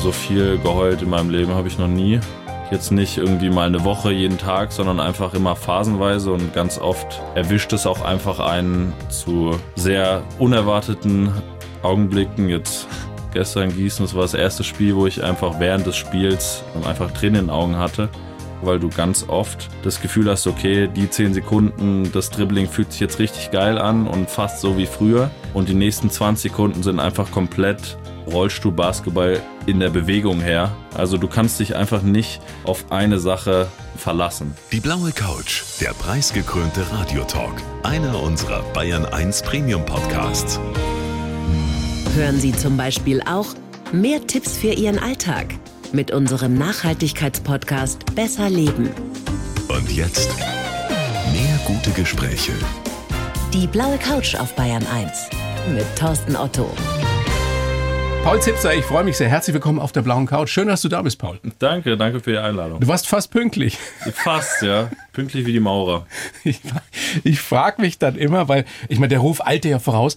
So viel geheult in meinem Leben habe ich noch nie. Jetzt nicht irgendwie mal eine Woche jeden Tag, sondern einfach immer phasenweise und ganz oft erwischt es auch einfach einen zu sehr unerwarteten Augenblicken. Jetzt gestern Gießen, das war das erste Spiel, wo ich einfach während des Spiels einfach Tränen in den Augen hatte weil du ganz oft das Gefühl hast, okay, die 10 Sekunden, das Dribbling fühlt sich jetzt richtig geil an und fast so wie früher. Und die nächsten 20 Sekunden sind einfach komplett Rollstuhlbasketball in der Bewegung her. Also du kannst dich einfach nicht auf eine Sache verlassen. Die blaue Couch, der preisgekrönte Radiotalk, einer unserer Bayern 1 Premium Podcasts. Hören Sie zum Beispiel auch mehr Tipps für Ihren Alltag mit unserem Nachhaltigkeitspodcast Besser Leben. Und jetzt mehr gute Gespräche. Die blaue Couch auf Bayern 1 mit Thorsten Otto. Paul Zipser, ich freue mich sehr. Herzlich willkommen auf der blauen Couch. Schön, dass du da bist, Paul. Danke, danke für die Einladung. Du warst fast pünktlich. Fast, ja. Pünktlich wie die Maurer. Ich, ich frage mich dann immer, weil ich meine, der Ruf eilte ja voraus.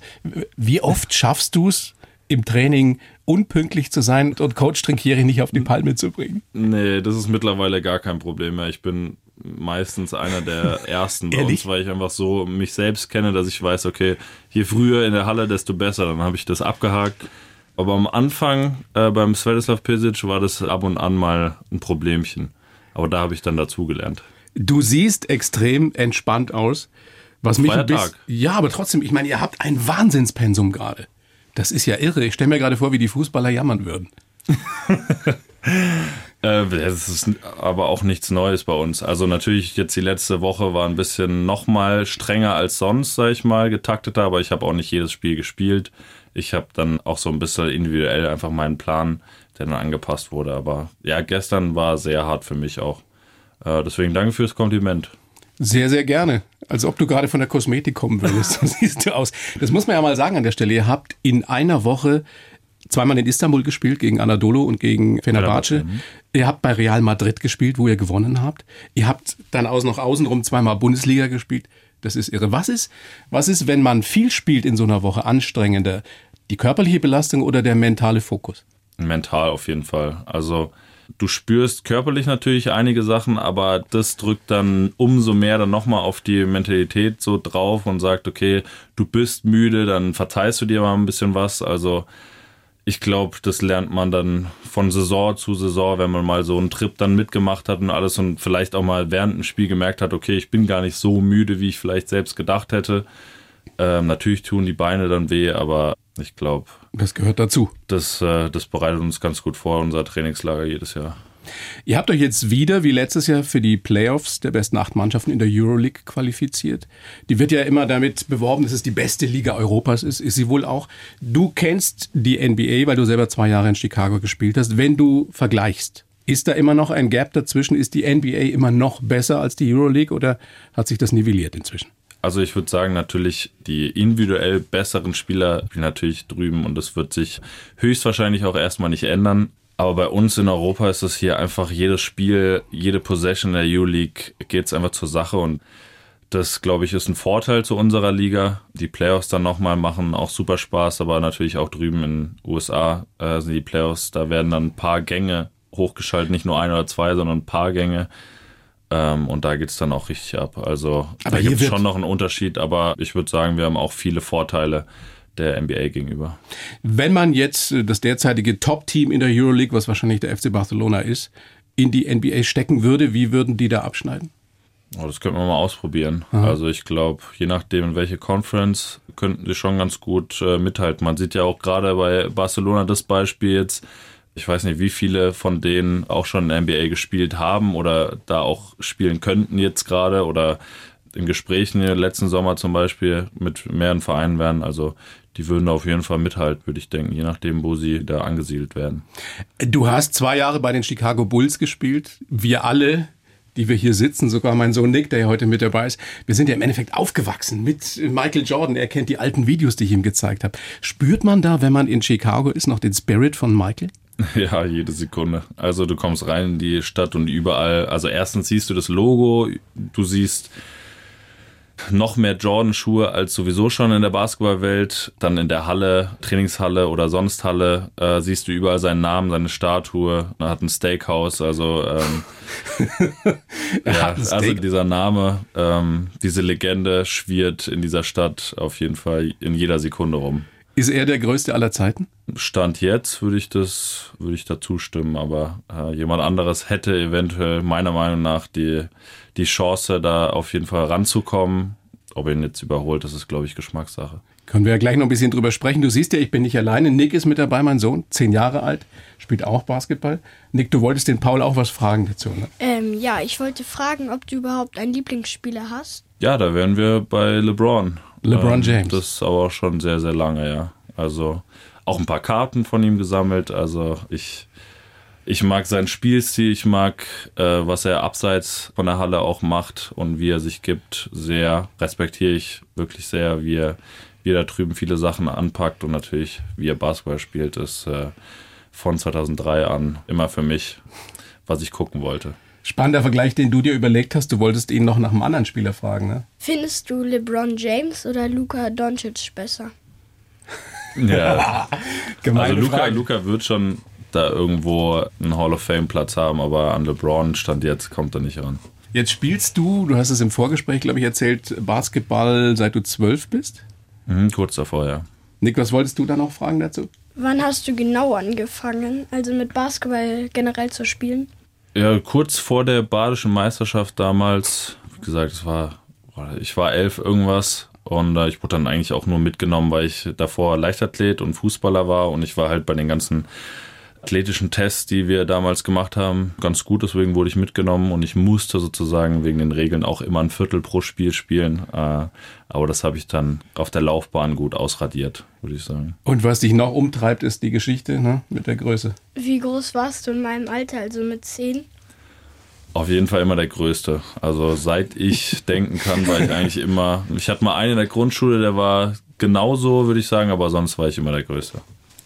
Wie oft schaffst du es im Training unpünktlich zu sein und Coach Trinkieri nicht auf die Palme zu bringen? Nee, das ist mittlerweile gar kein Problem mehr. Ich bin meistens einer der ersten bei uns, weil ich einfach so mich selbst kenne, dass ich weiß, okay, je früher in der Halle, desto besser. Dann habe ich das abgehakt. Aber am Anfang äh, beim Svetislav Pesic war das ab und an mal ein Problemchen. Aber da habe ich dann dazugelernt. Du siehst extrem entspannt aus. Was mich ein bisschen, ja, aber trotzdem, ich meine, ihr habt ein Wahnsinnspensum gerade. Das ist ja irre. Ich stelle mir gerade vor, wie die Fußballer jammern würden. Äh, das ist aber auch nichts Neues bei uns. Also natürlich jetzt die letzte Woche war ein bisschen noch mal strenger als sonst, sag ich mal, getakteter, aber ich habe auch nicht jedes Spiel gespielt. Ich habe dann auch so ein bisschen individuell einfach meinen Plan, der dann angepasst wurde. Aber ja, gestern war sehr hart für mich auch. Äh, deswegen danke fürs Kompliment. Sehr, sehr gerne. Als ob du gerade von der Kosmetik kommen würdest. So siehst du aus. Das muss man ja mal sagen an der Stelle. Ihr habt in einer Woche zweimal in Istanbul gespielt, gegen Anadolu und gegen Fenerbahce. Mhm. Ihr habt bei Real Madrid gespielt, wo ihr gewonnen habt. Ihr habt dann aus noch außenrum zweimal Bundesliga gespielt. Das ist irre. Was ist, was ist, wenn man viel spielt in so einer Woche, anstrengender? Die körperliche Belastung oder der mentale Fokus? Mental auf jeden Fall. Also Du spürst körperlich natürlich einige Sachen, aber das drückt dann umso mehr dann nochmal auf die Mentalität so drauf und sagt, okay, du bist müde, dann verteilst du dir mal ein bisschen was. Also ich glaube, das lernt man dann von Saison zu Saison, wenn man mal so einen Trip dann mitgemacht hat und alles und vielleicht auch mal während dem Spiel gemerkt hat, okay, ich bin gar nicht so müde, wie ich vielleicht selbst gedacht hätte. Ähm, natürlich tun die Beine dann weh, aber ich glaube. Das gehört dazu. Das, äh, das bereitet uns ganz gut vor, unser Trainingslager jedes Jahr. Ihr habt euch jetzt wieder, wie letztes Jahr, für die Playoffs der besten acht Mannschaften in der Euroleague qualifiziert. Die wird ja immer damit beworben, dass es die beste Liga Europas ist. Ist sie wohl auch. Du kennst die NBA, weil du selber zwei Jahre in Chicago gespielt hast. Wenn du vergleichst, ist da immer noch ein Gap dazwischen? Ist die NBA immer noch besser als die Euroleague oder hat sich das nivelliert inzwischen? Also ich würde sagen, natürlich die individuell besseren Spieler spielen natürlich drüben und das wird sich höchstwahrscheinlich auch erstmal nicht ändern. Aber bei uns in Europa ist es hier einfach jedes Spiel, jede Possession der EU-League geht es einfach zur Sache und das, glaube ich, ist ein Vorteil zu unserer Liga. Die Playoffs dann nochmal machen auch super Spaß, aber natürlich auch drüben in USA äh, sind die Playoffs, da werden dann ein paar Gänge hochgeschaltet, nicht nur ein oder zwei, sondern ein paar Gänge. Ähm, und da geht es dann auch richtig ab. Also aber da gibt es schon noch einen Unterschied, aber ich würde sagen, wir haben auch viele Vorteile der NBA gegenüber. Wenn man jetzt äh, das derzeitige Top-Team in der Euroleague, was wahrscheinlich der FC Barcelona ist, in die NBA stecken würde, wie würden die da abschneiden? Oh, das könnten wir mal ausprobieren. Aha. Also ich glaube, je nachdem, in welche Conference, könnten die schon ganz gut äh, mithalten. Man sieht ja auch gerade bei Barcelona das Beispiel jetzt, ich weiß nicht, wie viele von denen auch schon in der NBA gespielt haben oder da auch spielen könnten jetzt gerade oder in Gesprächen letzten Sommer zum Beispiel mit mehreren Vereinen wären. Also die würden auf jeden Fall mithalten, würde ich denken, je nachdem, wo sie da angesiedelt werden. Du hast zwei Jahre bei den Chicago Bulls gespielt. Wir alle, die wir hier sitzen, sogar mein Sohn Nick, der ja heute mit dabei ist, wir sind ja im Endeffekt aufgewachsen mit Michael Jordan. Er kennt die alten Videos, die ich ihm gezeigt habe. Spürt man da, wenn man in Chicago ist, noch den Spirit von Michael? Ja, jede Sekunde. Also du kommst rein in die Stadt und überall, also erstens siehst du das Logo, du siehst noch mehr Jordan-Schuhe als sowieso schon in der Basketballwelt. Dann in der Halle, Trainingshalle oder sonst Halle, äh, siehst du überall seinen Namen, seine Statue. Er hat ein Steakhouse, also ähm, ja, also dieser Name, ähm, diese Legende schwirrt in dieser Stadt auf jeden Fall in jeder Sekunde rum. Ist er der größte aller Zeiten? Stand jetzt würde ich das, würde ich da zustimmen, aber äh, jemand anderes hätte eventuell meiner Meinung nach die, die Chance, da auf jeden Fall ranzukommen. Ob er ihn jetzt überholt, das ist, glaube ich, Geschmackssache. Können wir ja gleich noch ein bisschen drüber sprechen. Du siehst ja, ich bin nicht alleine. Nick ist mit dabei, mein Sohn, zehn Jahre alt, spielt auch Basketball. Nick, du wolltest den Paul auch was fragen dazu, ne? Ähm, ja, ich wollte fragen, ob du überhaupt einen Lieblingsspieler hast. Ja, da wären wir bei LeBron. LeBron ähm, James. Das ist aber auch schon sehr, sehr lange, ja. Also auch ein paar Karten von ihm gesammelt. Also ich, ich mag seinen Spielstil, ich mag, äh, was er abseits von der Halle auch macht und wie er sich gibt, sehr respektiere ich wirklich sehr, wie er, wie er da drüben viele Sachen anpackt und natürlich, wie er Basketball spielt, ist äh, von 2003 an immer für mich, was ich gucken wollte. Spannender Vergleich, den du dir überlegt hast. Du wolltest ihn noch nach einem anderen Spieler fragen, ne? Findest du LeBron James oder Luka Doncic besser? Ja. also Luca, Luca wird schon da irgendwo einen Hall of Fame Platz haben, aber an LeBron stand jetzt kommt er nicht ran. Jetzt spielst du, du hast es im Vorgespräch, glaube ich, erzählt, Basketball seit du zwölf bist? Mhm, kurz davor, ja. Nick, was wolltest du da noch fragen dazu? Wann hast du genau angefangen, also mit Basketball generell zu spielen? Ja, kurz vor der badischen Meisterschaft damals, wie gesagt, es war, ich war elf irgendwas und äh, ich wurde dann eigentlich auch nur mitgenommen, weil ich davor Leichtathlet und Fußballer war und ich war halt bei den ganzen athletischen Tests, die wir damals gemacht haben, ganz gut. Deswegen wurde ich mitgenommen und ich musste sozusagen wegen den Regeln auch immer ein Viertel pro Spiel spielen. Äh, aber das habe ich dann auf der Laufbahn gut ausradiert, würde ich sagen. Und was dich noch umtreibt, ist die Geschichte ne? mit der Größe. Wie groß warst du in meinem Alter, also mit zehn? Auf jeden Fall immer der Größte. Also seit ich denken kann, war ich eigentlich immer. Ich hatte mal einen in der Grundschule, der war genauso, würde ich sagen, aber sonst war ich immer der Größte.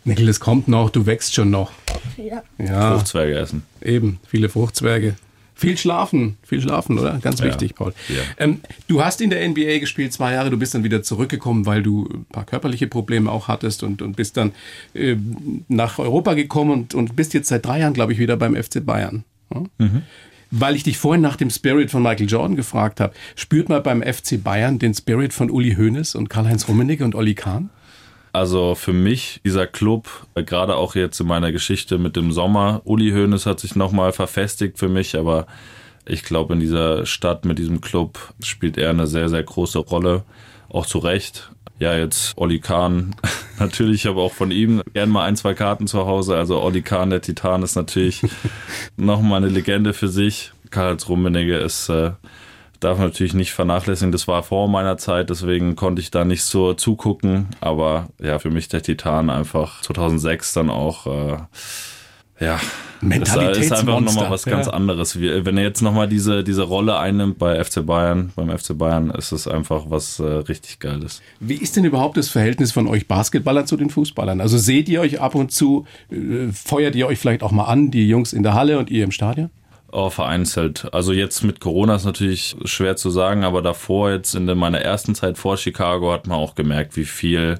Mikkel, es kommt noch, du wächst schon noch. Ja. ja. Fruchtzwerge essen. Eben, viele Fruchtzwerge. Viel schlafen, viel schlafen, oder? Ganz ja. wichtig, Paul. Ja. Ähm, du hast in der NBA gespielt zwei Jahre, du bist dann wieder zurückgekommen, weil du ein paar körperliche Probleme auch hattest und, und bist dann äh, nach Europa gekommen und, und bist jetzt seit drei Jahren, glaube ich, wieder beim FC Bayern. Ja? Mhm. Weil ich dich vorhin nach dem Spirit von Michael Jordan gefragt habe, spürt man beim FC Bayern den Spirit von Uli Hoeneß und Karl-Heinz Rummenigge und Olli Kahn? Also für mich, dieser Club, äh, gerade auch jetzt in meiner Geschichte mit dem Sommer, Uli Hoeneß hat sich nochmal verfestigt für mich, aber ich glaube, in dieser Stadt mit diesem Club spielt er eine sehr, sehr große Rolle, auch zu Recht. Ja, jetzt Olli Kahn, natürlich, aber auch von ihm gern mal ein, zwei Karten zu Hause. Also Olli Kahn, der Titan, ist natürlich nochmal eine Legende für sich. Karl-Heinz Rummenigge ist äh, darf man natürlich nicht vernachlässigen. Das war vor meiner Zeit, deswegen konnte ich da nicht so zugucken. Aber ja, für mich der Titan einfach 2006 dann auch. Äh, ja, das ist einfach nochmal was ganz ja. anderes. Wenn er jetzt nochmal diese, diese Rolle einnimmt bei FC Bayern, beim FC Bayern, ist es einfach was äh, richtig Geiles. Wie ist denn überhaupt das Verhältnis von euch Basketballern zu den Fußballern? Also seht ihr euch ab und zu, äh, feuert ihr euch vielleicht auch mal an, die Jungs in der Halle und ihr im Stadion? Oh, vereinzelt. Also jetzt mit Corona ist natürlich schwer zu sagen, aber davor, jetzt in meiner ersten Zeit vor Chicago, hat man auch gemerkt, wie viel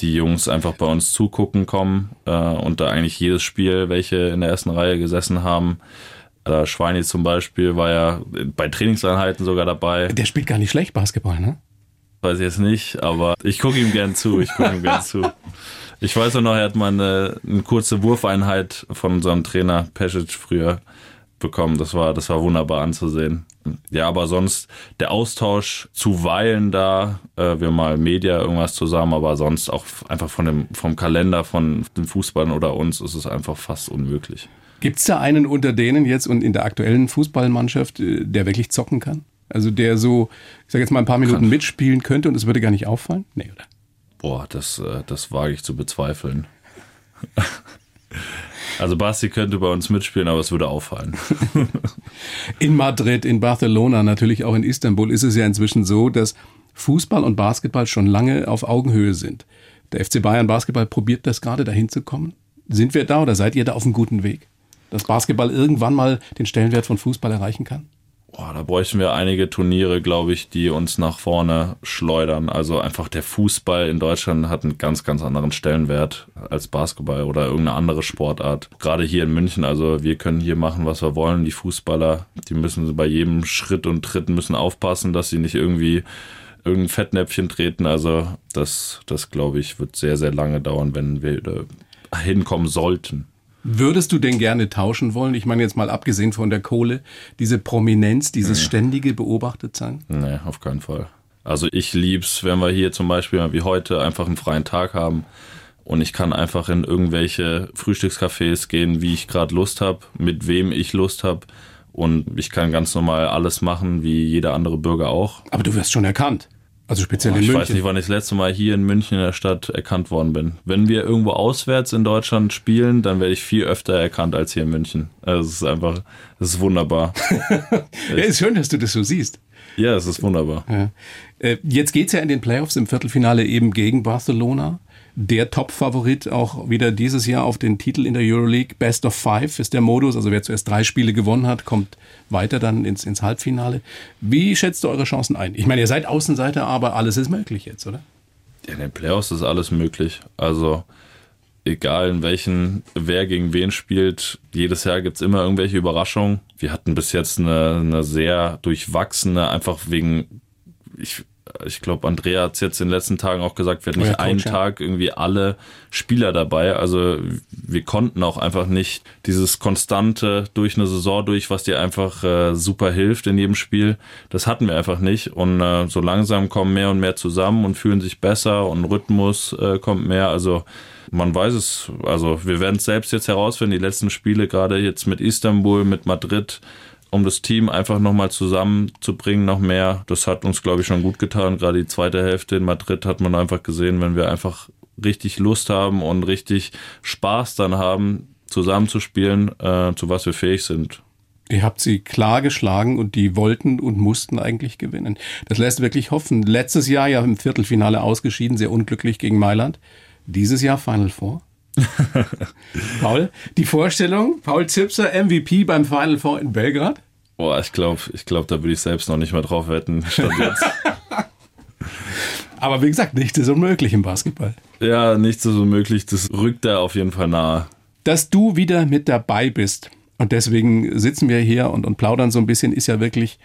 die Jungs einfach bei uns zugucken kommen äh, und da eigentlich jedes Spiel, welche in der ersten Reihe gesessen haben. Äh, Schweini zum Beispiel war ja bei Trainingseinheiten sogar dabei. Der spielt gar nicht schlecht Basketball, ne? Weiß ich jetzt nicht, aber ich gucke ihm gern zu. Ich gucke ihm gern zu. Ich weiß auch noch, er hat mal eine, eine kurze Wurfeinheit von unserem Trainer Pesic früher bekommen. Das war, das war wunderbar anzusehen. Ja, aber sonst der Austausch zuweilen da, äh, wir mal Media irgendwas zusammen, aber sonst auch einfach von dem, vom Kalender von den Fußballern oder uns ist es einfach fast unmöglich. Gibt es da einen unter denen jetzt und in der aktuellen Fußballmannschaft, äh, der wirklich zocken kann? Also der so, ich sag jetzt mal ein paar Minuten kann. mitspielen könnte und es würde gar nicht auffallen? Nee, oder? Boah, das, äh, das wage ich zu bezweifeln. Also Basti könnte bei uns mitspielen, aber es würde auffallen. in Madrid, in Barcelona, natürlich auch in Istanbul ist es ja inzwischen so, dass Fußball und Basketball schon lange auf Augenhöhe sind. Der FC Bayern Basketball probiert das gerade dahin zu kommen. Sind wir da oder seid ihr da auf einem guten Weg? Dass Basketball irgendwann mal den Stellenwert von Fußball erreichen kann? Boah, da bräuchten wir einige Turniere, glaube ich, die uns nach vorne schleudern. Also einfach der Fußball in Deutschland hat einen ganz, ganz anderen Stellenwert als Basketball oder irgendeine andere Sportart. Gerade hier in München, also wir können hier machen, was wir wollen. Die Fußballer, die müssen bei jedem Schritt und Tritt müssen aufpassen, dass sie nicht irgendwie irgendein Fettnäpfchen treten. Also das, das glaube ich, wird sehr, sehr lange dauern, wenn wir hinkommen sollten. Würdest du denn gerne tauschen wollen? Ich meine jetzt mal abgesehen von der Kohle, diese Prominenz, dieses nee. ständige Beobachtetsein? Nee, auf keinen Fall. Also ich lieb's, wenn wir hier zum Beispiel wie heute einfach einen freien Tag haben und ich kann einfach in irgendwelche Frühstückscafés gehen, wie ich gerade Lust habe, mit wem ich Lust habe und ich kann ganz normal alles machen, wie jeder andere Bürger auch. Aber du wirst schon erkannt. Also speziell oh, in München. Ich weiß nicht, wann ich das letzte Mal hier in München in der Stadt erkannt worden bin. Wenn wir irgendwo auswärts in Deutschland spielen, dann werde ich viel öfter erkannt als hier in München. Also es ist einfach, es ist wunderbar. ja, ist schön, dass du das so siehst. Ja, es ist wunderbar. Ja. Äh, jetzt geht's ja in den Playoffs im Viertelfinale eben gegen Barcelona der Top-Favorit auch wieder dieses Jahr auf den Titel in der Euroleague. Best of Five ist der Modus. Also wer zuerst drei Spiele gewonnen hat, kommt weiter dann ins, ins Halbfinale. Wie schätzt du eure Chancen ein? Ich meine, ihr seid Außenseiter, aber alles ist möglich jetzt, oder? Ja, in den Playoffs ist alles möglich. Also egal in welchen, wer gegen wen spielt, jedes Jahr gibt es immer irgendwelche Überraschungen. Wir hatten bis jetzt eine, eine sehr durchwachsene, einfach wegen, ich ich glaube, Andrea hat es jetzt in den letzten Tagen auch gesagt, wir hatten nicht oh ja, einen Tag irgendwie alle Spieler dabei. Also wir konnten auch einfach nicht dieses konstante durch eine Saison durch, was dir einfach äh, super hilft in jedem Spiel. Das hatten wir einfach nicht. Und äh, so langsam kommen mehr und mehr zusammen und fühlen sich besser und Rhythmus äh, kommt mehr. Also man weiß es, also wir werden es selbst jetzt herausfinden, die letzten Spiele, gerade jetzt mit Istanbul, mit Madrid, um das Team einfach nochmal zusammenzubringen, noch mehr. Das hat uns, glaube ich, schon gut getan. Gerade die zweite Hälfte in Madrid hat man einfach gesehen, wenn wir einfach richtig Lust haben und richtig Spaß dann haben, zusammenzuspielen, äh, zu was wir fähig sind. Ihr habt sie klar geschlagen und die wollten und mussten eigentlich gewinnen. Das lässt wirklich hoffen. Letztes Jahr ja im Viertelfinale ausgeschieden, sehr unglücklich gegen Mailand. Dieses Jahr Final Four. Paul, die Vorstellung, Paul Zipser, MVP beim Final Four in Belgrad? Boah, ich glaube, ich glaub, da würde ich selbst noch nicht mehr drauf wetten. Aber wie gesagt, nichts ist unmöglich im Basketball. Ja, nichts ist unmöglich. Das rückt da auf jeden Fall nahe. Dass du wieder mit dabei bist und deswegen sitzen wir hier und, und plaudern so ein bisschen, ist ja wirklich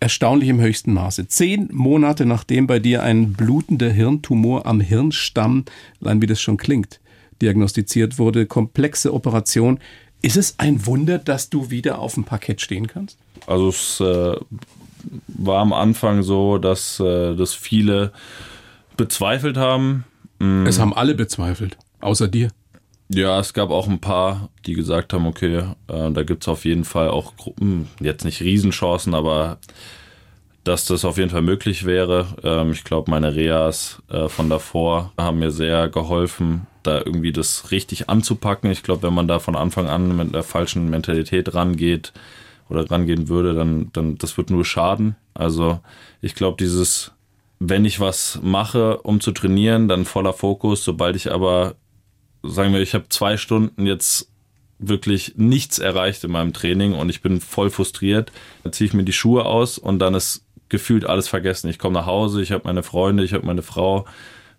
erstaunlich im höchsten Maße. Zehn Monate nachdem bei dir ein blutender Hirntumor am Hirnstamm, allein wie das schon klingt, diagnostiziert wurde, komplexe Operation. Ist es ein Wunder, dass du wieder auf dem Parkett stehen kannst? Also es äh, war am Anfang so, dass äh, das viele bezweifelt haben. Mm. Es haben alle bezweifelt, außer dir. Ja, es gab auch ein paar, die gesagt haben, okay, äh, da gibt es auf jeden Fall auch Gruppen, jetzt nicht Riesenchancen, aber dass das auf jeden Fall möglich wäre. Ähm, ich glaube, meine Reas äh, von davor haben mir sehr geholfen, da irgendwie das richtig anzupacken. Ich glaube, wenn man da von Anfang an mit der falschen Mentalität rangeht oder rangehen würde, dann, dann das wird nur schaden. Also ich glaube, dieses, wenn ich was mache, um zu trainieren, dann voller Fokus. Sobald ich aber, sagen wir, ich habe zwei Stunden jetzt wirklich nichts erreicht in meinem Training und ich bin voll frustriert, dann ziehe ich mir die Schuhe aus und dann ist gefühlt alles vergessen. Ich komme nach Hause, ich habe meine Freunde, ich habe meine Frau,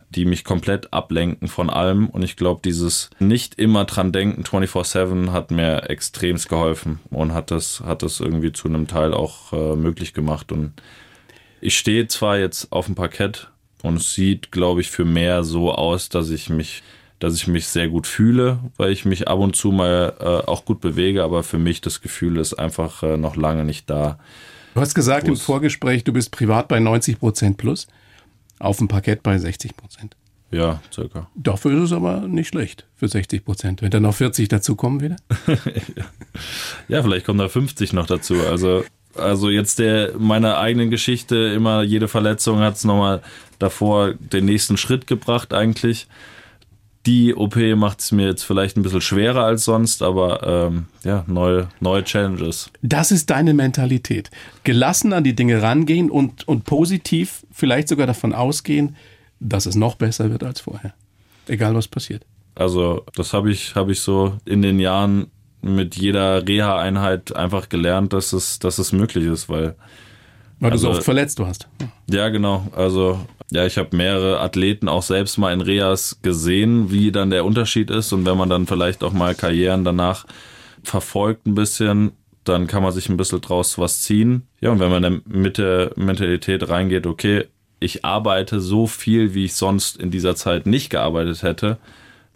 die mich komplett ablenken von allem. Und ich glaube, dieses nicht immer dran denken 24-7 hat mir extremst geholfen und hat das, hat das irgendwie zu einem Teil auch äh, möglich gemacht. Und ich stehe zwar jetzt auf dem Parkett und es sieht, glaube ich, für mehr so aus, dass ich mich dass ich mich sehr gut fühle, weil ich mich ab und zu mal äh, auch gut bewege, aber für mich das Gefühl ist einfach äh, noch lange nicht da. Du hast gesagt im Vorgespräch, du bist privat bei 90 Prozent plus auf dem Parkett bei 60 Prozent. Ja, circa. Dafür ist es aber nicht schlecht für 60 Prozent. Wenn dann noch 40 dazukommen wieder? ja, vielleicht kommen da 50 noch dazu. Also, also jetzt der meiner eigenen Geschichte, immer jede Verletzung hat es nochmal davor den nächsten Schritt gebracht eigentlich die OP macht es mir jetzt vielleicht ein bisschen schwerer als sonst, aber ähm, ja, neue, neue Challenges. Das ist deine Mentalität. Gelassen an die Dinge rangehen und, und positiv vielleicht sogar davon ausgehen, dass es noch besser wird als vorher. Egal was passiert. Also, das habe ich, hab ich so in den Jahren mit jeder Reha-Einheit einfach gelernt, dass es, dass es möglich ist, weil. Weil also, du so oft verletzt warst. Ja, genau. Also, ja, ich habe mehrere Athleten auch selbst mal in Reas gesehen, wie dann der Unterschied ist. Und wenn man dann vielleicht auch mal Karrieren danach verfolgt ein bisschen, dann kann man sich ein bisschen draus was ziehen. Ja, und wenn man dann mit der Mentalität reingeht, okay, ich arbeite so viel, wie ich sonst in dieser Zeit nicht gearbeitet hätte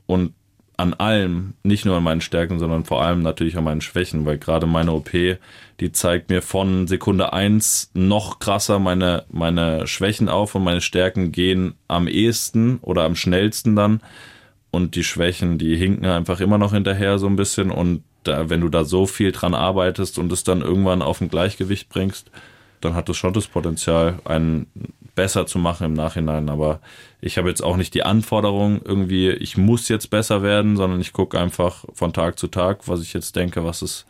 und an allem, nicht nur an meinen Stärken, sondern vor allem natürlich an meinen Schwächen, weil gerade meine OP, die zeigt mir von Sekunde eins noch krasser meine, meine Schwächen auf und meine Stärken gehen am ehesten oder am schnellsten dann. Und die Schwächen, die hinken einfach immer noch hinterher so ein bisschen. Und da, wenn du da so viel dran arbeitest und es dann irgendwann auf ein Gleichgewicht bringst, dann hat es schon das Potenzial, einen besser zu machen im Nachhinein. Aber ich habe jetzt auch nicht die Anforderung, irgendwie, ich muss jetzt besser werden, sondern ich gucke einfach von Tag zu Tag, was ich jetzt denke, was ist,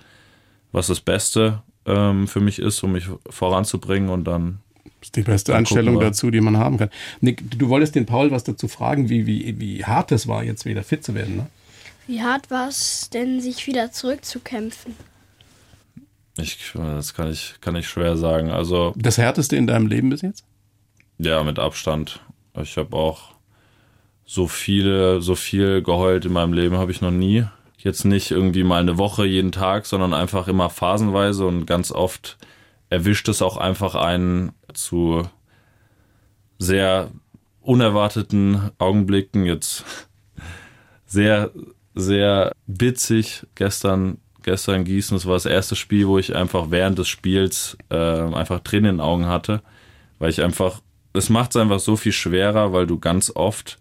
was das Beste ähm, für mich ist, um mich voranzubringen und dann. Das ist die beste Einstellung dazu, die man haben kann. Nick, du wolltest den Paul was dazu fragen, wie, wie, wie hart es war, jetzt wieder fit zu werden, ne? Wie hart war es denn, sich wieder zurückzukämpfen? Ich, das kann ich, kann ich schwer sagen. Also das härteste in deinem Leben bis jetzt? Ja, mit Abstand. Ich habe auch so viele, so viel geheult in meinem Leben habe ich noch nie. Jetzt nicht irgendwie mal eine Woche jeden Tag, sondern einfach immer phasenweise und ganz oft erwischt es auch einfach einen zu sehr unerwarteten Augenblicken. Jetzt sehr, sehr witzig gestern gestern Gießen. Das war das erste Spiel, wo ich einfach während des Spiels äh, einfach Tränen in den Augen hatte, weil ich einfach, es macht es einfach so viel schwerer, weil du ganz oft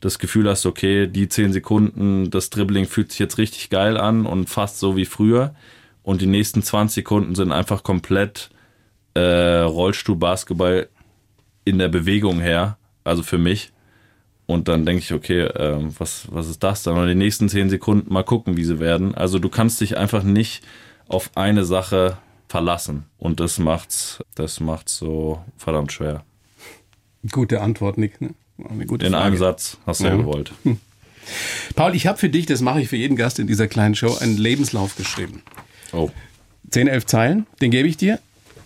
das Gefühl hast, okay, die zehn Sekunden, das Dribbling fühlt sich jetzt richtig geil an und fast so wie früher. Und die nächsten 20 Sekunden sind einfach komplett äh, Rollstuhl-Basketball in der Bewegung her, also für mich. Und dann denke ich, okay, äh, was, was ist das dann? Und die nächsten zehn Sekunden mal gucken, wie sie werden. Also du kannst dich einfach nicht auf eine Sache verlassen. Und das macht's, das macht's so verdammt schwer. Gute Antwort, Nick. Ne? In Frage. einem Satz hast du ja, ja gewollt. Hm. Paul, ich habe für dich, das mache ich für jeden Gast in dieser kleinen Show, einen Lebenslauf geschrieben. Oh. Zehn, elf Zeilen, den gebe ich dir.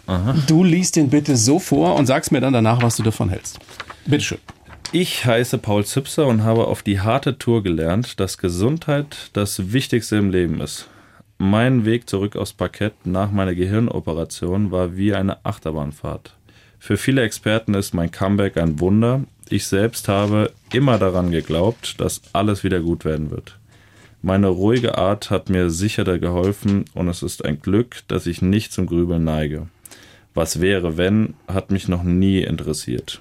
Aha. Du liest den bitte so vor und sagst mir dann danach, was du davon hältst. Bitteschön. Ich heiße Paul Zipser und habe auf die harte Tour gelernt, dass Gesundheit das Wichtigste im Leben ist. Mein Weg zurück aufs Parkett nach meiner Gehirnoperation war wie eine Achterbahnfahrt. Für viele Experten ist mein Comeback ein Wunder. Ich selbst habe immer daran geglaubt, dass alles wieder gut werden wird. Meine ruhige Art hat mir sicher geholfen und es ist ein Glück, dass ich nicht zum Grübeln neige. Was wäre, wenn, hat mich noch nie interessiert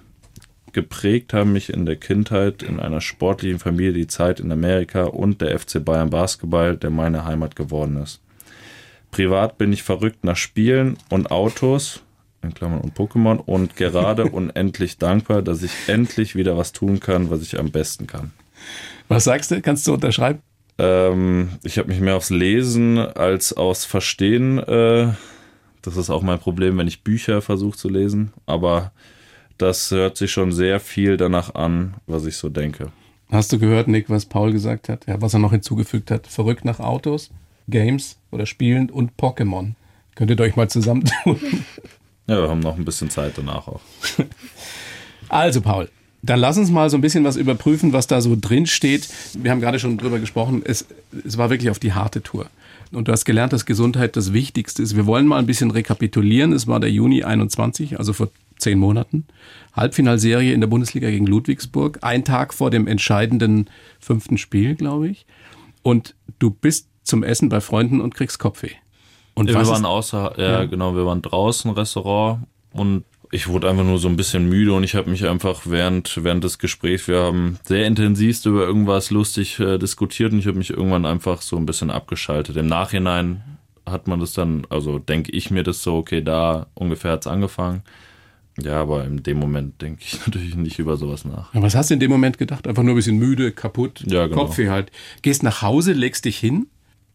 geprägt haben mich in der Kindheit in einer sportlichen Familie die Zeit in Amerika und der FC Bayern Basketball, der meine Heimat geworden ist. Privat bin ich verrückt nach Spielen und Autos, in Klammern und Pokémon, und gerade unendlich dankbar, dass ich endlich wieder was tun kann, was ich am besten kann. Was sagst du? Kannst du unterschreiben? Ähm, ich habe mich mehr aufs Lesen als aufs Verstehen. Äh, das ist auch mein Problem, wenn ich Bücher versuche zu lesen. Aber das hört sich schon sehr viel danach an, was ich so denke. Hast du gehört, Nick, was Paul gesagt hat? Ja, was er noch hinzugefügt hat? Verrückt nach Autos, Games oder Spielen und Pokémon. Könntet ihr euch mal zusammentun? Ja, wir haben noch ein bisschen Zeit danach auch. Also, Paul, dann lass uns mal so ein bisschen was überprüfen, was da so drin steht. Wir haben gerade schon drüber gesprochen. Es, es war wirklich auf die harte Tour. Und du hast gelernt, dass Gesundheit das Wichtigste ist. Wir wollen mal ein bisschen rekapitulieren. Es war der Juni 21, also vor zehn Monaten. Halbfinalserie in der Bundesliga gegen Ludwigsburg. Ein Tag vor dem entscheidenden fünften Spiel, glaube ich. Und du bist zum Essen bei Freunden und kriegst Kopfweh. Und wir waren außer, ja, ja, genau, wir waren draußen Restaurant und ich wurde einfach nur so ein bisschen müde und ich habe mich einfach während, während des Gesprächs, wir haben sehr intensivst über irgendwas lustig äh, diskutiert und ich habe mich irgendwann einfach so ein bisschen abgeschaltet. Im Nachhinein hat man das dann, also denke ich mir das so, okay, da ungefähr hat's angefangen. Ja, aber in dem Moment denke ich natürlich nicht über sowas nach. Ja, was hast du in dem Moment gedacht? Einfach nur ein bisschen müde, kaputt, ja, genau. Kopfweh halt. Gehst nach Hause, legst dich hin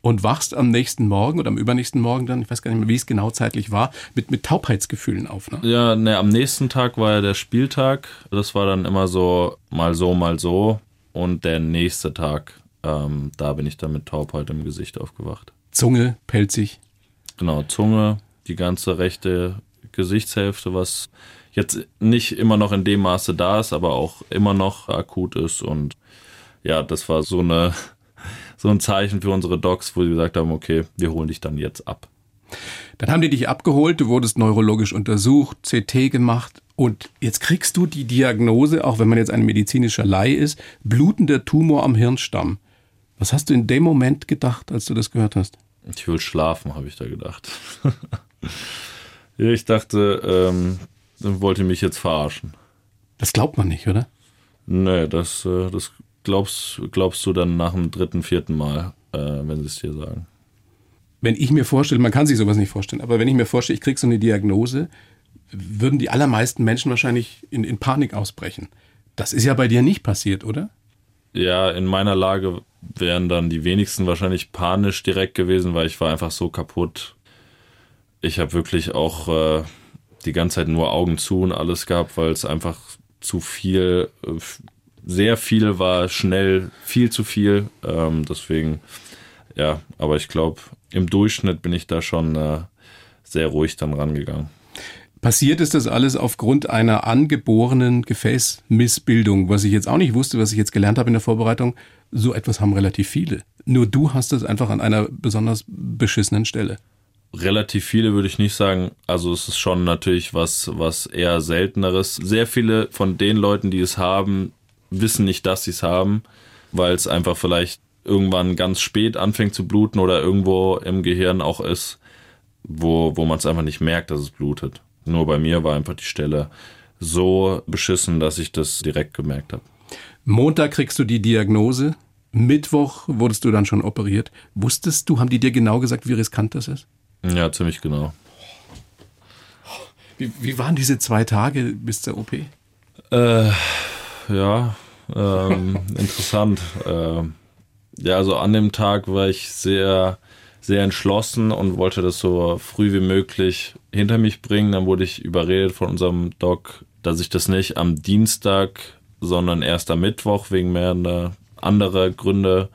und wachst am nächsten Morgen oder am übernächsten Morgen dann, ich weiß gar nicht mehr, wie es genau zeitlich war, mit, mit Taubheitsgefühlen auf. Ne? Ja, ne, am nächsten Tag war ja der Spieltag. Das war dann immer so mal so, mal so. Und der nächste Tag, ähm, da bin ich dann mit Taubheit im Gesicht aufgewacht. Zunge, pelzig. Genau, Zunge, die ganze rechte Gesichtshälfte, was jetzt nicht immer noch in dem Maße da ist, aber auch immer noch akut ist. Und ja, das war so eine so ein Zeichen für unsere Docs, wo sie gesagt haben, okay, wir holen dich dann jetzt ab. Dann haben die dich abgeholt, du wurdest neurologisch untersucht, CT gemacht und jetzt kriegst du die Diagnose, auch wenn man jetzt ein medizinischer Laie ist, blutender Tumor am Hirnstamm. Was hast du in dem Moment gedacht, als du das gehört hast? Ich will schlafen, habe ich da gedacht. ich dachte, ähm, wollte mich jetzt verarschen. Das glaubt man nicht, oder? Nee, das, äh, das glaubst, glaubst du dann nach dem dritten, vierten Mal, äh, wenn sie es dir sagen. Wenn ich mir vorstelle, man kann sich sowas nicht vorstellen, aber wenn ich mir vorstelle, ich kriege so eine Diagnose, würden die allermeisten Menschen wahrscheinlich in, in Panik ausbrechen. Das ist ja bei dir nicht passiert, oder? Ja, in meiner Lage wären dann die wenigsten wahrscheinlich panisch direkt gewesen, weil ich war einfach so kaputt. Ich habe wirklich auch äh, die ganze Zeit nur Augen zu und alles gehabt, weil es einfach zu viel, äh, sehr viel war, schnell, viel zu viel. Ähm, deswegen, ja, aber ich glaube, im Durchschnitt bin ich da schon äh, sehr ruhig dann rangegangen. Passiert ist das alles aufgrund einer angeborenen Gefäßmissbildung, was ich jetzt auch nicht wusste, was ich jetzt gelernt habe in der Vorbereitung. So etwas haben relativ viele. Nur du hast es einfach an einer besonders beschissenen Stelle. Relativ viele würde ich nicht sagen. Also es ist schon natürlich was, was eher selteneres. Sehr viele von den Leuten, die es haben, wissen nicht, dass sie es haben, weil es einfach vielleicht irgendwann ganz spät anfängt zu bluten oder irgendwo im Gehirn auch ist, wo, wo man es einfach nicht merkt, dass es blutet. Nur bei mir war einfach die Stelle so beschissen, dass ich das direkt gemerkt habe. Montag kriegst du die Diagnose. Mittwoch wurdest du dann schon operiert. Wusstest du, haben die dir genau gesagt, wie riskant das ist? Ja, ziemlich genau. Wie, wie waren diese zwei Tage bis zur OP? Äh, ja, ähm, interessant. Äh, ja, also an dem Tag war ich sehr, sehr entschlossen und wollte das so früh wie möglich hinter mich bringen. Dann wurde ich überredet von unserem Doc, dass ich das nicht am Dienstag, sondern erst am Mittwoch wegen mehrere andere Gründe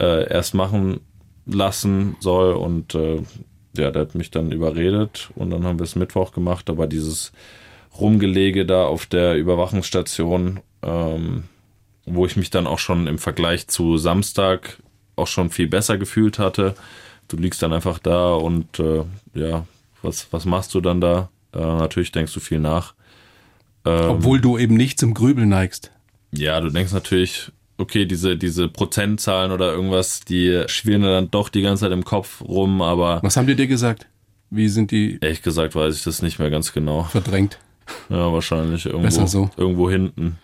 äh, erst machen lassen soll. Und äh, ja, der hat mich dann überredet und dann haben wir es Mittwoch gemacht, aber dieses Rumgelege da auf der Überwachungsstation, ähm, wo ich mich dann auch schon im Vergleich zu Samstag auch schon viel besser gefühlt hatte. Du liegst dann einfach da und äh, ja, was, was machst du dann da? Äh, natürlich denkst du viel nach. Ähm, Obwohl du eben nicht zum Grübeln neigst. Ja, du denkst natürlich, okay, diese, diese Prozentzahlen oder irgendwas, die schwirren dann doch die ganze Zeit im Kopf rum, aber. Was haben die dir gesagt? Wie sind die? Ehrlich gesagt weiß ich das nicht mehr ganz genau. Verdrängt. Ja, wahrscheinlich irgendwo, Besser so. irgendwo hinten.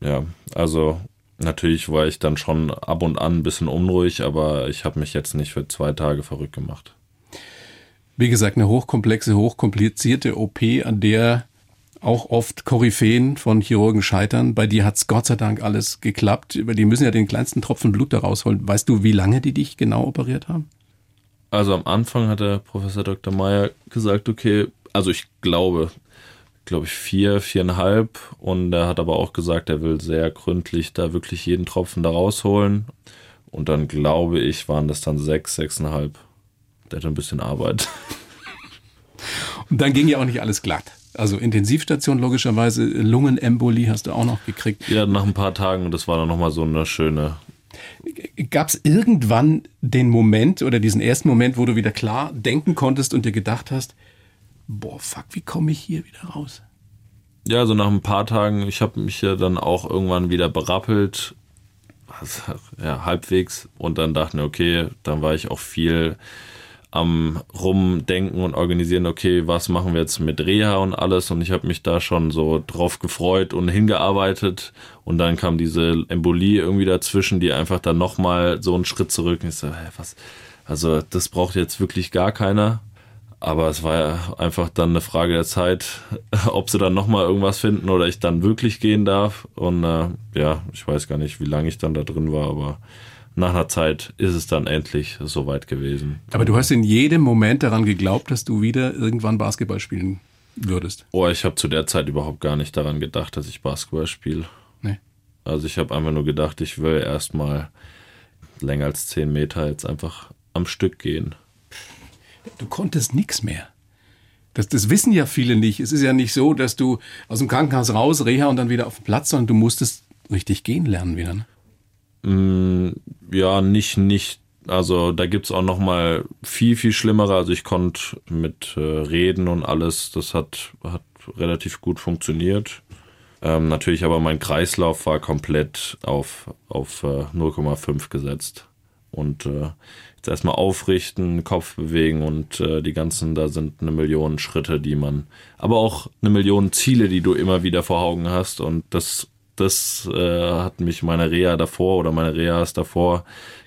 Ja, also natürlich war ich dann schon ab und an ein bisschen unruhig, aber ich habe mich jetzt nicht für zwei Tage verrückt gemacht. Wie gesagt, eine hochkomplexe, hochkomplizierte OP, an der auch oft Koryphäen von Chirurgen scheitern. Bei dir hat's Gott sei Dank alles geklappt. Die müssen ja den kleinsten Tropfen Blut da rausholen. Weißt du, wie lange die dich genau operiert haben? Also am Anfang hat der Professor Dr. Meyer gesagt, okay, also ich glaube, glaube ich, vier, viereinhalb. Und er hat aber auch gesagt, er will sehr gründlich da wirklich jeden Tropfen da rausholen. Und dann glaube ich, waren das dann sechs, sechseinhalb. Der hat ein bisschen Arbeit. Und dann ging ja auch nicht alles glatt. Also Intensivstation logischerweise, Lungenembolie hast du auch noch gekriegt. Ja, nach ein paar Tagen, das war dann nochmal so eine schöne. Gab es irgendwann den Moment oder diesen ersten Moment, wo du wieder klar denken konntest und dir gedacht hast, boah, fuck, wie komme ich hier wieder raus? Ja, so nach ein paar Tagen, ich habe mich ja dann auch irgendwann wieder berappelt, ja, halbwegs, und dann dachte ich, okay, dann war ich auch viel am Rumdenken und organisieren, okay, was machen wir jetzt mit Reha und alles. Und ich habe mich da schon so drauf gefreut und hingearbeitet. Und dann kam diese Embolie irgendwie dazwischen, die einfach dann nochmal so einen Schritt zurück. Und ich so, hey, was? Also, das braucht jetzt wirklich gar keiner. Aber es war ja einfach dann eine Frage der Zeit, ob sie dann nochmal irgendwas finden oder ich dann wirklich gehen darf. Und äh, ja, ich weiß gar nicht, wie lange ich dann da drin war, aber nach einer Zeit ist es dann endlich soweit gewesen. Aber du hast in jedem Moment daran geglaubt, dass du wieder irgendwann Basketball spielen würdest. Oh, ich habe zu der Zeit überhaupt gar nicht daran gedacht, dass ich Basketball spiele. Nee. Also ich habe einfach nur gedacht, ich will erstmal länger als zehn Meter jetzt einfach am Stück gehen. Du konntest nichts mehr. Das, das wissen ja viele nicht. Es ist ja nicht so, dass du aus dem Krankenhaus raus, Reha und dann wieder auf den Platz, sondern du musstest richtig gehen lernen wieder. Ne? Mm, ja, nicht, nicht. Also da gibt's auch noch mal viel, viel schlimmere. Also ich konnte mit äh, Reden und alles, das hat, hat relativ gut funktioniert. Ähm, natürlich aber mein Kreislauf war komplett auf, auf äh, 0,5 gesetzt. Und äh, jetzt erstmal aufrichten, Kopf bewegen und äh, die ganzen, da sind eine Million Schritte, die man, aber auch eine Million Ziele, die du immer wieder vor Augen hast. Und das das äh, hat mich meine Reha davor oder meine Rehas davor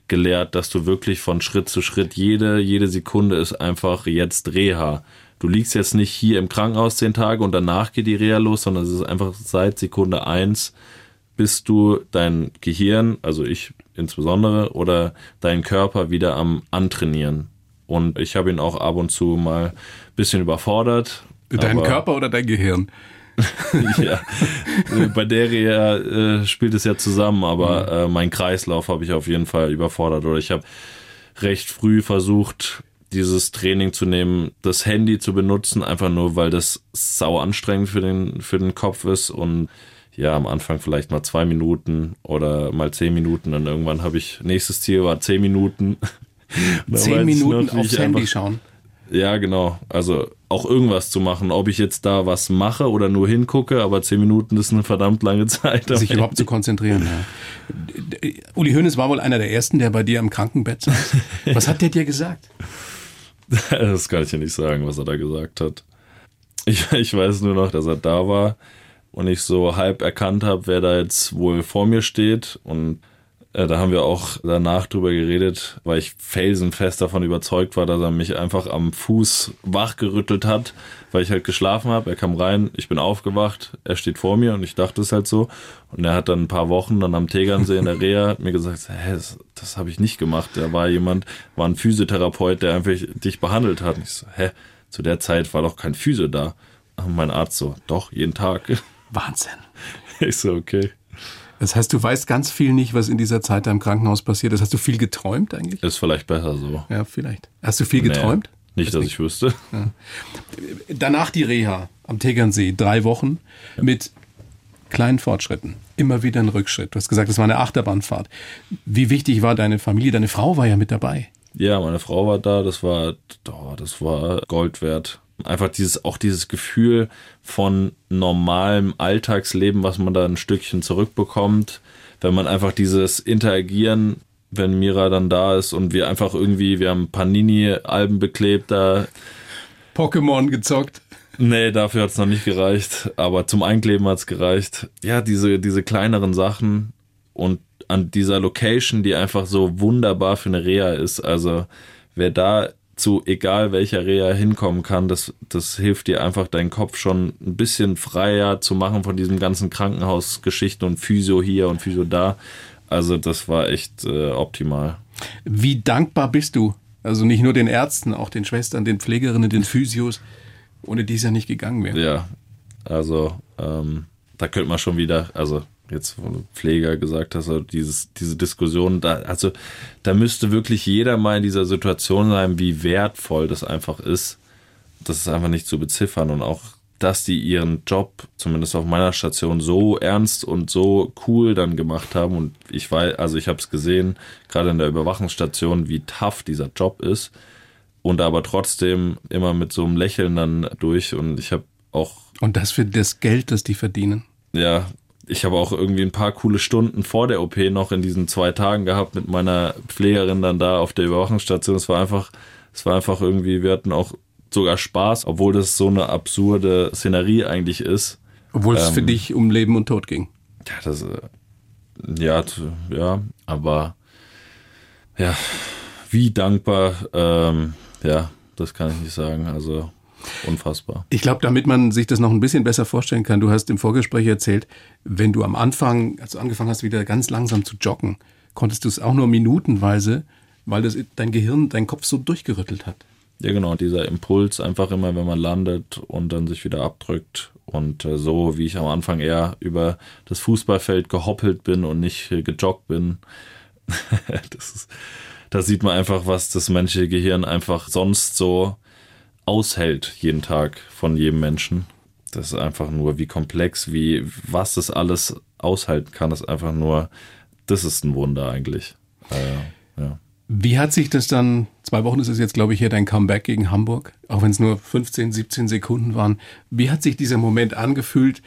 gelehrt, dass du wirklich von Schritt zu Schritt jede, jede Sekunde ist einfach jetzt Reha. Du liegst jetzt nicht hier im Krankenhaus zehn Tage und danach geht die Reha los, sondern es ist einfach seit Sekunde eins bist du dein Gehirn, also ich insbesondere, oder dein Körper wieder am Antrainieren. Und ich habe ihn auch ab und zu mal ein bisschen überfordert. Dein Körper oder dein Gehirn? ja, bei der äh, spielt es ja zusammen, aber mhm. äh, mein Kreislauf habe ich auf jeden Fall überfordert. Oder ich habe recht früh versucht, dieses Training zu nehmen, das Handy zu benutzen, einfach nur, weil das sau anstrengend für den, für den Kopf ist und ja, am Anfang vielleicht mal zwei Minuten oder mal zehn Minuten. Dann irgendwann habe ich, nächstes Ziel war zehn Minuten. zehn Minuten aufs Handy schauen. Ja, genau. Also auch irgendwas zu machen. Ob ich jetzt da was mache oder nur hingucke, aber zehn Minuten ist eine verdammt lange Zeit. Sich überhaupt zu konzentrieren. Ja. Uli Hoeneß war wohl einer der ersten, der bei dir am Krankenbett saß. Was hat der dir gesagt? Das kann ich ja nicht sagen, was er da gesagt hat. Ich, ich weiß nur noch, dass er da war und ich so halb erkannt habe, wer da jetzt wohl vor mir steht und äh, da haben wir auch danach drüber geredet, weil ich felsenfest davon überzeugt war, dass er mich einfach am Fuß wachgerüttelt hat, weil ich halt geschlafen habe. Er kam rein, ich bin aufgewacht, er steht vor mir und ich dachte es halt so. Und er hat dann ein paar Wochen dann am Tegernsee in der Reha mir gesagt, hä, das, das habe ich nicht gemacht. Da war jemand, war ein Physiotherapeut, der einfach dich behandelt hat. Und ich so, hä, zu der Zeit war doch kein Physio da. Und mein Arzt so, doch, jeden Tag. Wahnsinn. Ich so, okay. Das heißt, du weißt ganz viel nicht, was in dieser Zeit da im Krankenhaus passiert ist. Hast du viel geträumt eigentlich? Ist vielleicht besser so. Ja, vielleicht. Hast du viel nee, geträumt? Nicht, dass nicht. ich wüsste. Ja. Danach die Reha am Tegernsee, drei Wochen ja. mit kleinen Fortschritten. Immer wieder ein Rückschritt. Du hast gesagt, es war eine Achterbahnfahrt. Wie wichtig war deine Familie? Deine Frau war ja mit dabei. Ja, meine Frau war da. Das war, oh, das war Gold wert. Einfach dieses, auch dieses Gefühl von normalem Alltagsleben, was man da ein Stückchen zurückbekommt, wenn man einfach dieses Interagieren, wenn Mira dann da ist und wir einfach irgendwie, wir haben Panini-Alben beklebt da. Pokémon gezockt. Nee, dafür hat es noch nicht gereicht, aber zum Einkleben hat es gereicht. Ja, diese, diese kleineren Sachen und an dieser Location, die einfach so wunderbar für eine Reha ist. Also wer da zu egal welcher Reha hinkommen kann, das, das hilft dir einfach deinen Kopf schon ein bisschen freier zu machen von diesem ganzen Krankenhausgeschichten und Physio hier und Physio da. Also das war echt äh, optimal. Wie dankbar bist du? Also nicht nur den Ärzten, auch den Schwestern, den Pflegerinnen, den Physios, ohne die es ja nicht gegangen wäre. Ja, also ähm, da könnte man schon wieder, also jetzt von Pfleger gesagt hast, also dieses, diese Diskussion, da, also da müsste wirklich jeder mal in dieser Situation sein, wie wertvoll das einfach ist. Das ist einfach nicht zu beziffern und auch, dass die ihren Job, zumindest auf meiner Station, so ernst und so cool dann gemacht haben. Und ich weiß, also ich habe es gesehen, gerade in der Überwachungsstation, wie tough dieser Job ist. Und aber trotzdem immer mit so einem Lächeln dann durch. Und ich habe auch. Und das für das Geld, das die verdienen. Ja, ich habe auch irgendwie ein paar coole Stunden vor der OP noch in diesen zwei Tagen gehabt mit meiner Pflegerin dann da auf der Überwachungsstation. Es war einfach, es war einfach irgendwie, wir hatten auch sogar Spaß, obwohl das so eine absurde Szenerie eigentlich ist. Obwohl es ähm, für dich um Leben und Tod ging. Ja, das, äh, ja, ja, aber ja, wie dankbar, ähm, ja, das kann ich nicht sagen. Also Unfassbar. Ich glaube, damit man sich das noch ein bisschen besser vorstellen kann, du hast im Vorgespräch erzählt, wenn du am Anfang, als du angefangen hast, wieder ganz langsam zu joggen, konntest du es auch nur minutenweise, weil das dein Gehirn, dein Kopf so durchgerüttelt hat. Ja, genau, dieser Impuls einfach immer, wenn man landet und dann sich wieder abdrückt. Und äh, so wie ich am Anfang eher über das Fußballfeld gehoppelt bin und nicht gejoggt bin, das ist da sieht man einfach, was das menschliche Gehirn einfach sonst so aushält jeden Tag von jedem Menschen. Das ist einfach nur, wie komplex, wie was das alles aushalten kann, ist einfach nur, das ist ein Wunder eigentlich. Äh, ja. Wie hat sich das dann, zwei Wochen ist es jetzt, glaube ich, hier dein Comeback gegen Hamburg, auch wenn es nur 15, 17 Sekunden waren. Wie hat sich dieser Moment angefühlt,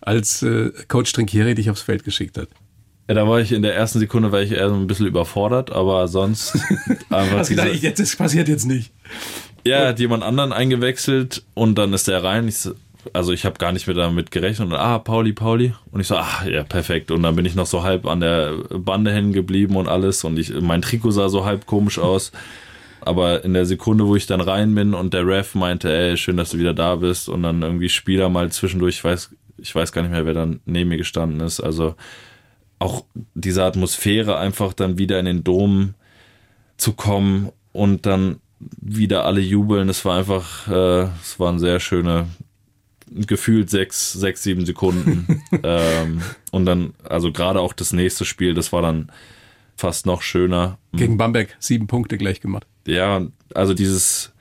als äh, Coach Trinkieri dich aufs Feld geschickt hat? Ja, da war ich in der ersten Sekunde war ich eher so ein bisschen überfordert, aber sonst einfach. Hast gedacht, jetzt, das passiert jetzt nicht. Ja, er hat jemand anderen eingewechselt und dann ist der rein. Ich so, also ich habe gar nicht mehr damit gerechnet. Und, ah, Pauli, Pauli. Und ich so, ah, ja, perfekt. Und dann bin ich noch so halb an der Bande hängen geblieben und alles. Und ich, mein Trikot sah so halb komisch aus. Aber in der Sekunde, wo ich dann rein bin und der Ref meinte, ey, schön, dass du wieder da bist. Und dann irgendwie Spieler mal zwischendurch, ich weiß, ich weiß gar nicht mehr, wer dann neben mir gestanden ist. Also auch diese Atmosphäre einfach dann wieder in den Dom zu kommen und dann wieder alle jubeln. Es war einfach, äh, es waren sehr schöne, gefühlt sechs, sechs, sieben Sekunden. ähm, und dann, also gerade auch das nächste Spiel, das war dann fast noch schöner. Gegen Bamberg sieben Punkte gleich gemacht. Ja, also dieses,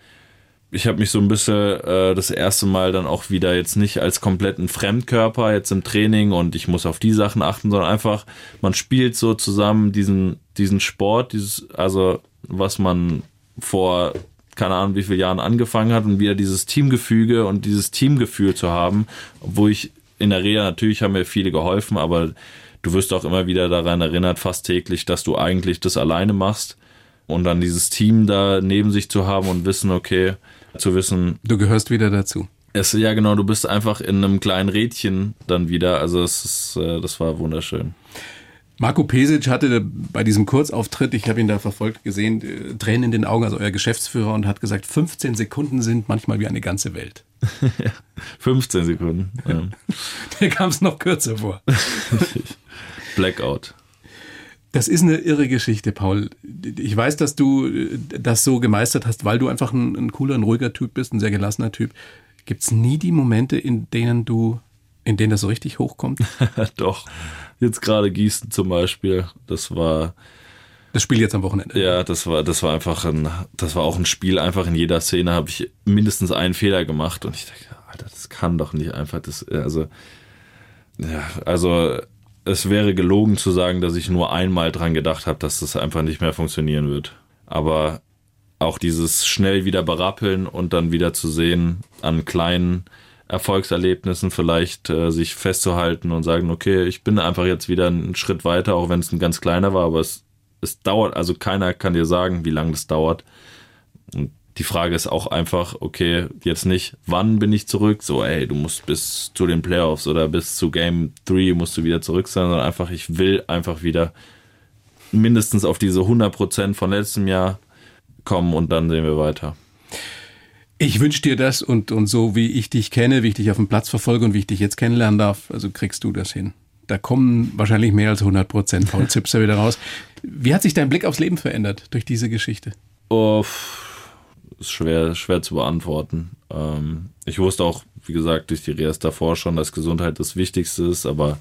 ich habe mich so ein bisschen äh, das erste Mal dann auch wieder jetzt nicht als kompletten Fremdkörper jetzt im Training und ich muss auf die Sachen achten, sondern einfach, man spielt so zusammen diesen, diesen Sport, dieses, also was man vor keine Ahnung, wie viele Jahren angefangen hat und wieder dieses Teamgefüge und dieses Teamgefühl zu haben, wo ich in der Reha natürlich haben mir viele geholfen, aber du wirst auch immer wieder daran erinnert, fast täglich, dass du eigentlich das alleine machst und dann dieses Team da neben sich zu haben und wissen, okay, zu wissen. Du gehörst wieder dazu. Es, ja, genau, du bist einfach in einem kleinen Rädchen dann wieder. Also es ist, äh, das war wunderschön. Marco Pesic hatte bei diesem Kurzauftritt, ich habe ihn da verfolgt gesehen, äh, Tränen in den Augen, also euer Geschäftsführer, und hat gesagt, 15 Sekunden sind manchmal wie eine ganze Welt. 15 Sekunden. Ja. Der kam es noch kürzer vor. Blackout. Das ist eine irre Geschichte, Paul. Ich weiß, dass du äh, das so gemeistert hast, weil du einfach ein, ein cooler, ein ruhiger Typ bist, ein sehr gelassener Typ. Gibt es nie die Momente, in denen du, in denen das so richtig hochkommt? Doch. Jetzt gerade Gießen zum Beispiel, das war. Das Spiel jetzt am Wochenende. Ja, das war, das war einfach ein, das war auch ein Spiel. Einfach in jeder Szene habe ich mindestens einen Fehler gemacht und ich dachte, Alter, das kann doch nicht einfach, das, also, ja, also, es wäre gelogen zu sagen, dass ich nur einmal dran gedacht habe, dass das einfach nicht mehr funktionieren wird. Aber auch dieses schnell wieder berappeln und dann wieder zu sehen an kleinen Erfolgserlebnissen vielleicht äh, sich festzuhalten und sagen, okay, ich bin einfach jetzt wieder einen Schritt weiter, auch wenn es ein ganz kleiner war, aber es, es dauert, also keiner kann dir sagen, wie lange das dauert. Und die Frage ist auch einfach, okay, jetzt nicht, wann bin ich zurück? So, ey, du musst bis zu den Playoffs oder bis zu Game 3 musst du wieder zurück sein, sondern einfach, ich will einfach wieder mindestens auf diese 100% von letztem Jahr kommen und dann sehen wir weiter. Ich wünsche dir das und, und so wie ich dich kenne, wie ich dich auf dem Platz verfolge und wie ich dich jetzt kennenlernen darf, also kriegst du das hin. Da kommen wahrscheinlich mehr als 100 Prozent Paul Zipser wieder raus. Wie hat sich dein Blick aufs Leben verändert durch diese Geschichte? Oh, ist schwer, schwer zu beantworten. Ähm, ich wusste auch, wie gesagt, durch die Reas davor schon, dass Gesundheit das Wichtigste ist, aber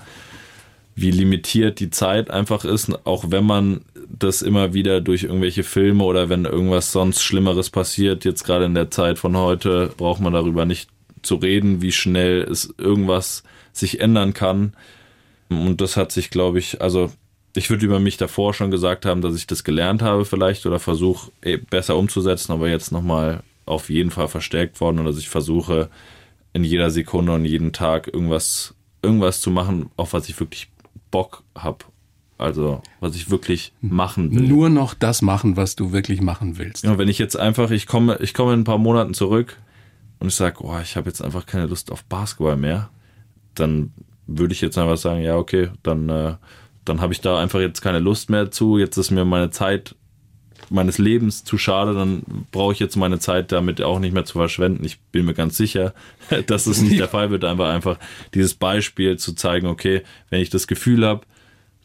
wie limitiert die Zeit einfach ist, auch wenn man das immer wieder durch irgendwelche Filme oder wenn irgendwas sonst Schlimmeres passiert, jetzt gerade in der Zeit von heute, braucht man darüber nicht zu reden, wie schnell es irgendwas sich ändern kann. Und das hat sich, glaube ich, also ich würde über mich davor schon gesagt haben, dass ich das gelernt habe vielleicht oder versuche eh, besser umzusetzen, aber jetzt nochmal auf jeden Fall verstärkt worden und dass ich versuche in jeder Sekunde und jeden Tag irgendwas, irgendwas zu machen, auf was ich wirklich Bock habe. Also, was ich wirklich machen will. Nur noch das machen, was du wirklich machen willst. Ja, wenn ich jetzt einfach, ich komme, ich komme in ein paar Monaten zurück und ich sage, oh, ich habe jetzt einfach keine Lust auf Basketball mehr, dann würde ich jetzt einfach sagen, ja, okay, dann, äh, dann habe ich da einfach jetzt keine Lust mehr zu. Jetzt ist mir meine Zeit meines Lebens zu schade, dann brauche ich jetzt meine Zeit damit auch nicht mehr zu verschwenden. Ich bin mir ganz sicher, dass es nicht der Fall wird, einfach einfach dieses Beispiel zu zeigen, okay, wenn ich das Gefühl habe,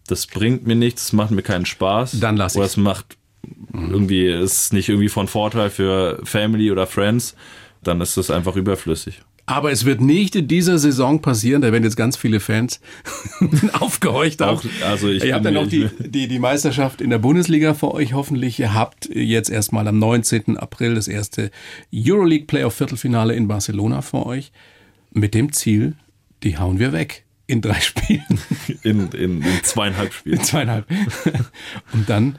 das bringt mir nichts, das macht mir keinen Spaß. Dann lasse ich Oder es macht irgendwie, ist nicht irgendwie von Vorteil für Family oder Friends, dann ist das einfach überflüssig. Aber es wird nicht in dieser Saison passieren, da werden jetzt ganz viele Fans aufgehorcht. Auch, also ich Ihr habt dann auch die, die, die Meisterschaft in der Bundesliga vor euch hoffentlich. Ihr habt jetzt erstmal am 19. April das erste Euroleague Playoff Viertelfinale in Barcelona vor euch. Mit dem Ziel, die hauen wir weg in drei Spielen. In, in, in zweieinhalb Spielen. In zweieinhalb. Und dann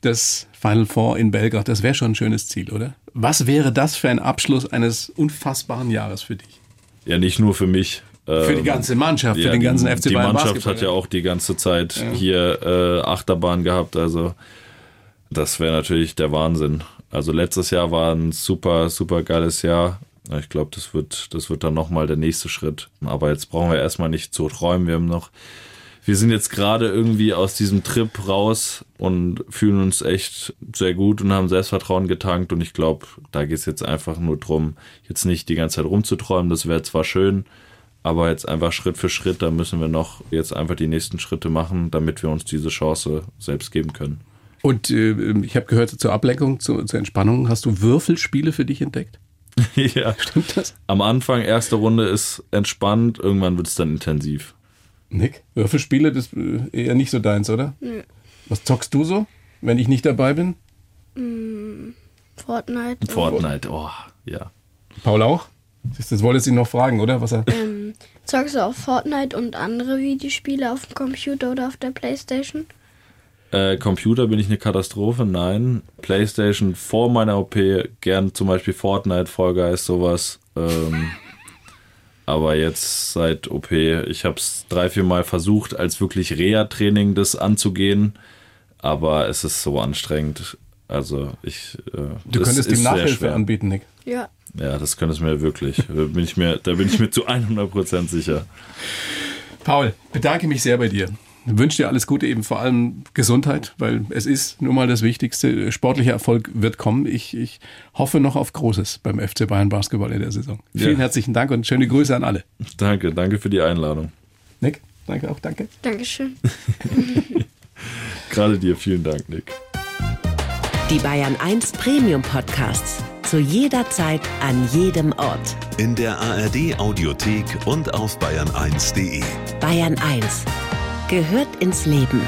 das Final Four in Belgrad. Das wäre schon ein schönes Ziel, oder? Was wäre das für ein Abschluss eines unfassbaren Jahres für dich? Ja, nicht nur für mich. Für die ganze Mannschaft, ja, für den ganzen FC Bayern. Die Mannschaft Basketball. hat ja auch die ganze Zeit ja. hier äh, Achterbahn gehabt. Also das wäre natürlich der Wahnsinn. Also letztes Jahr war ein super, super geiles Jahr. Ich glaube, das wird, das wird dann nochmal der nächste Schritt. Aber jetzt brauchen wir erstmal nicht zu träumen. Wir haben noch, wir sind jetzt gerade irgendwie aus diesem Trip raus und fühlen uns echt sehr gut und haben Selbstvertrauen getankt. Und ich glaube, da geht es jetzt einfach nur drum, jetzt nicht die ganze Zeit rumzuträumen. Das wäre zwar schön, aber jetzt einfach Schritt für Schritt, da müssen wir noch jetzt einfach die nächsten Schritte machen, damit wir uns diese Chance selbst geben können. Und äh, ich habe gehört, zur Ablenkung, zur, zur Entspannung hast du Würfelspiele für dich entdeckt? ja. Stimmt das? Am Anfang, erste Runde ist entspannt, irgendwann wird es dann intensiv. Nick, Würfelspiele, das ist äh, eher nicht so deins, oder? Nö. Was zockst du so, wenn ich nicht dabei bin? Mm, Fortnite. Fortnite, oh, ja. Paul auch? Das wolltest du ihn noch fragen, oder? Was er ähm, zockst du auf Fortnite und andere Videospiele auf dem Computer oder auf der Playstation? Äh, Computer bin ich eine Katastrophe, nein. Playstation vor meiner OP, gern zum Beispiel Fortnite, Fall Guys, sowas. Ähm, aber jetzt seit OP, ich habe es drei, vier Mal versucht, als wirklich Reha-Training das anzugehen. Aber es ist so anstrengend. Also ich. Äh, du könntest ihm Nachhilfe anbieten, Nick. Ja. Ja, das könnte es mir wirklich. da, bin ich mir, da bin ich mir zu 100% sicher. Paul, bedanke mich sehr bei dir wünsche dir alles Gute, eben vor allem Gesundheit, weil es ist nun mal das Wichtigste. Sportlicher Erfolg wird kommen. Ich, ich hoffe noch auf Großes beim FC Bayern Basketball in der Saison. Vielen herzlichen Dank und schöne Grüße an alle. Danke, danke für die Einladung. Nick, danke auch, danke. Dankeschön. Gerade dir vielen Dank, Nick. Die Bayern 1 Premium Podcasts. Zu jeder Zeit, an jedem Ort. In der ARD Audiothek und auf bayern1.de. Bayern 1 Gehört ins Leben.